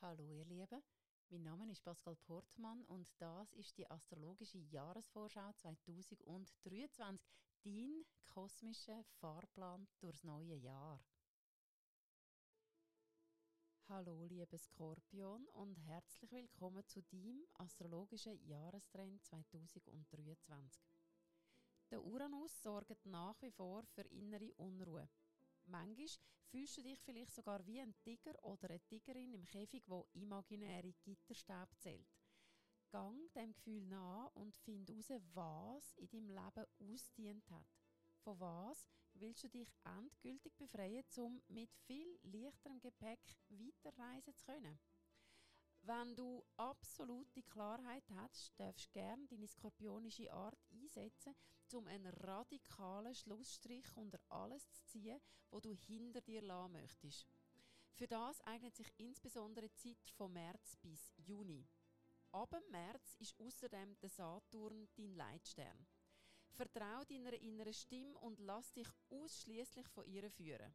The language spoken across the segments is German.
Hallo ihr Lieben, mein Name ist Pascal Portmann und das ist die astrologische Jahresvorschau 2023, dein kosmischer Fahrplan durchs neue Jahr. Hallo liebe Skorpion und herzlich willkommen zu deinem astrologischen Jahrestrend 2023. Der Uranus sorgt nach wie vor für innere Unruhe. Manchmal fühlst du dich vielleicht sogar wie ein Tiger oder eine Tigerin im Käfig, wo imaginäre Gitterstäbe zählt. Gang dem Gefühl nach und find heraus, was in deinem Leben ausdient hat. Von was willst du dich endgültig befreien, um mit viel leichterem Gepäck weiterreisen zu können? Wenn du absolute Klarheit hast, darfst du gerne deine skorpionische Art einsetzen, um einen radikalen Schlussstrich unter alles zu ziehen, wo du hinter dir lassen möchtest. Für das eignet sich insbesondere die Zeit von März bis Juni. Ab März ist außerdem der Saturn dein Leitstern. Vertrau deiner inneren Stimme und lass dich ausschließlich von ihr führen.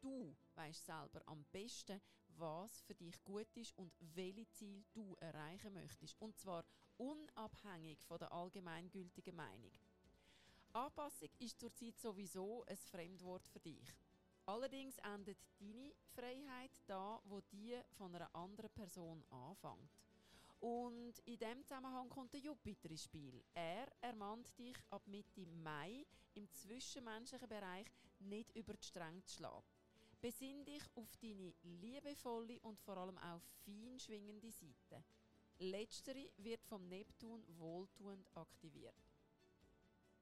Du weißt selber am besten, was für dich gut ist und welche Ziel du erreichen möchtest. Und zwar unabhängig von der allgemeingültigen Meinung. Anpassung ist zurzeit sowieso ein Fremdwort für dich. Allerdings endet deine Freiheit da, wo die von einer anderen Person anfängt. Und in dem Zusammenhang kommt der Jupiter ins Spiel. Er ermahnt dich ab Mitte Mai im zwischenmenschlichen Bereich nicht über die Stränge zu schlagen. Besinn dich auf deine liebevolle und vor allem auch fein schwingende Seite. Letztere wird vom Neptun wohltuend aktiviert.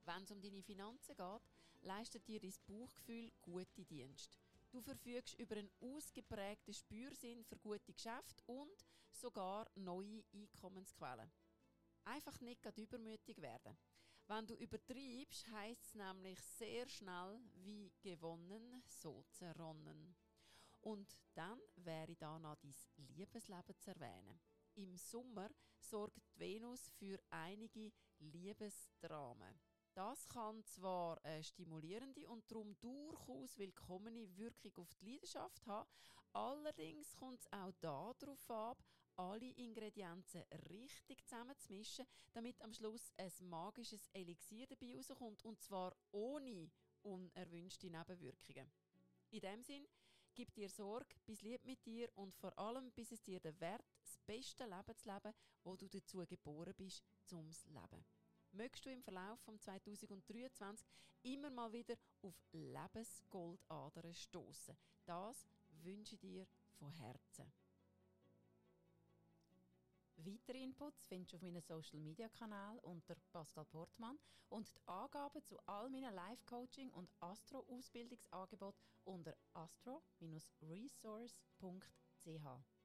Wenn es um deine Finanzen geht, leistet dir dein Bauchgefühl gute Dienste. Du verfügst über einen ausgeprägten Spürsinn für gute Geschäfte und sogar neue Einkommensquellen. Einfach nicht übermütig werden. Wenn du übertreibst, heißt es nämlich sehr schnell wie gewonnen, so zerronnen. Und dann wäre da noch dein Liebesleben zu erwähnen. Im Sommer sorgt die Venus für einige Liebesdramen. Das kann zwar eine stimulierende und darum durchaus willkommene Wirkung auf die Leidenschaft haben, allerdings kommt es auch darauf ab, alle Ingredienzen richtig zusammenzumischen, damit am Schluss ein magisches Elixier dabei rauskommt und zwar ohne unerwünschte Nebenwirkungen. In dem Sinn, gib dir Sorge, bis lieb mit dir und vor allem, bis es dir den Wert, das beste Leben zu leben, wo du dazu geboren bist, zum Leben möchtest du im Verlauf von 2023 immer mal wieder auf Lebensgoldadern stoßen. Das wünsche ich dir von Herzen. Weitere Inputs findest du auf meinem Social Media Kanal unter Pascal Portmann und die Angaben zu all meinen Live-Coaching und Astro-Ausbildungsangeboten unter astro-resource.ch.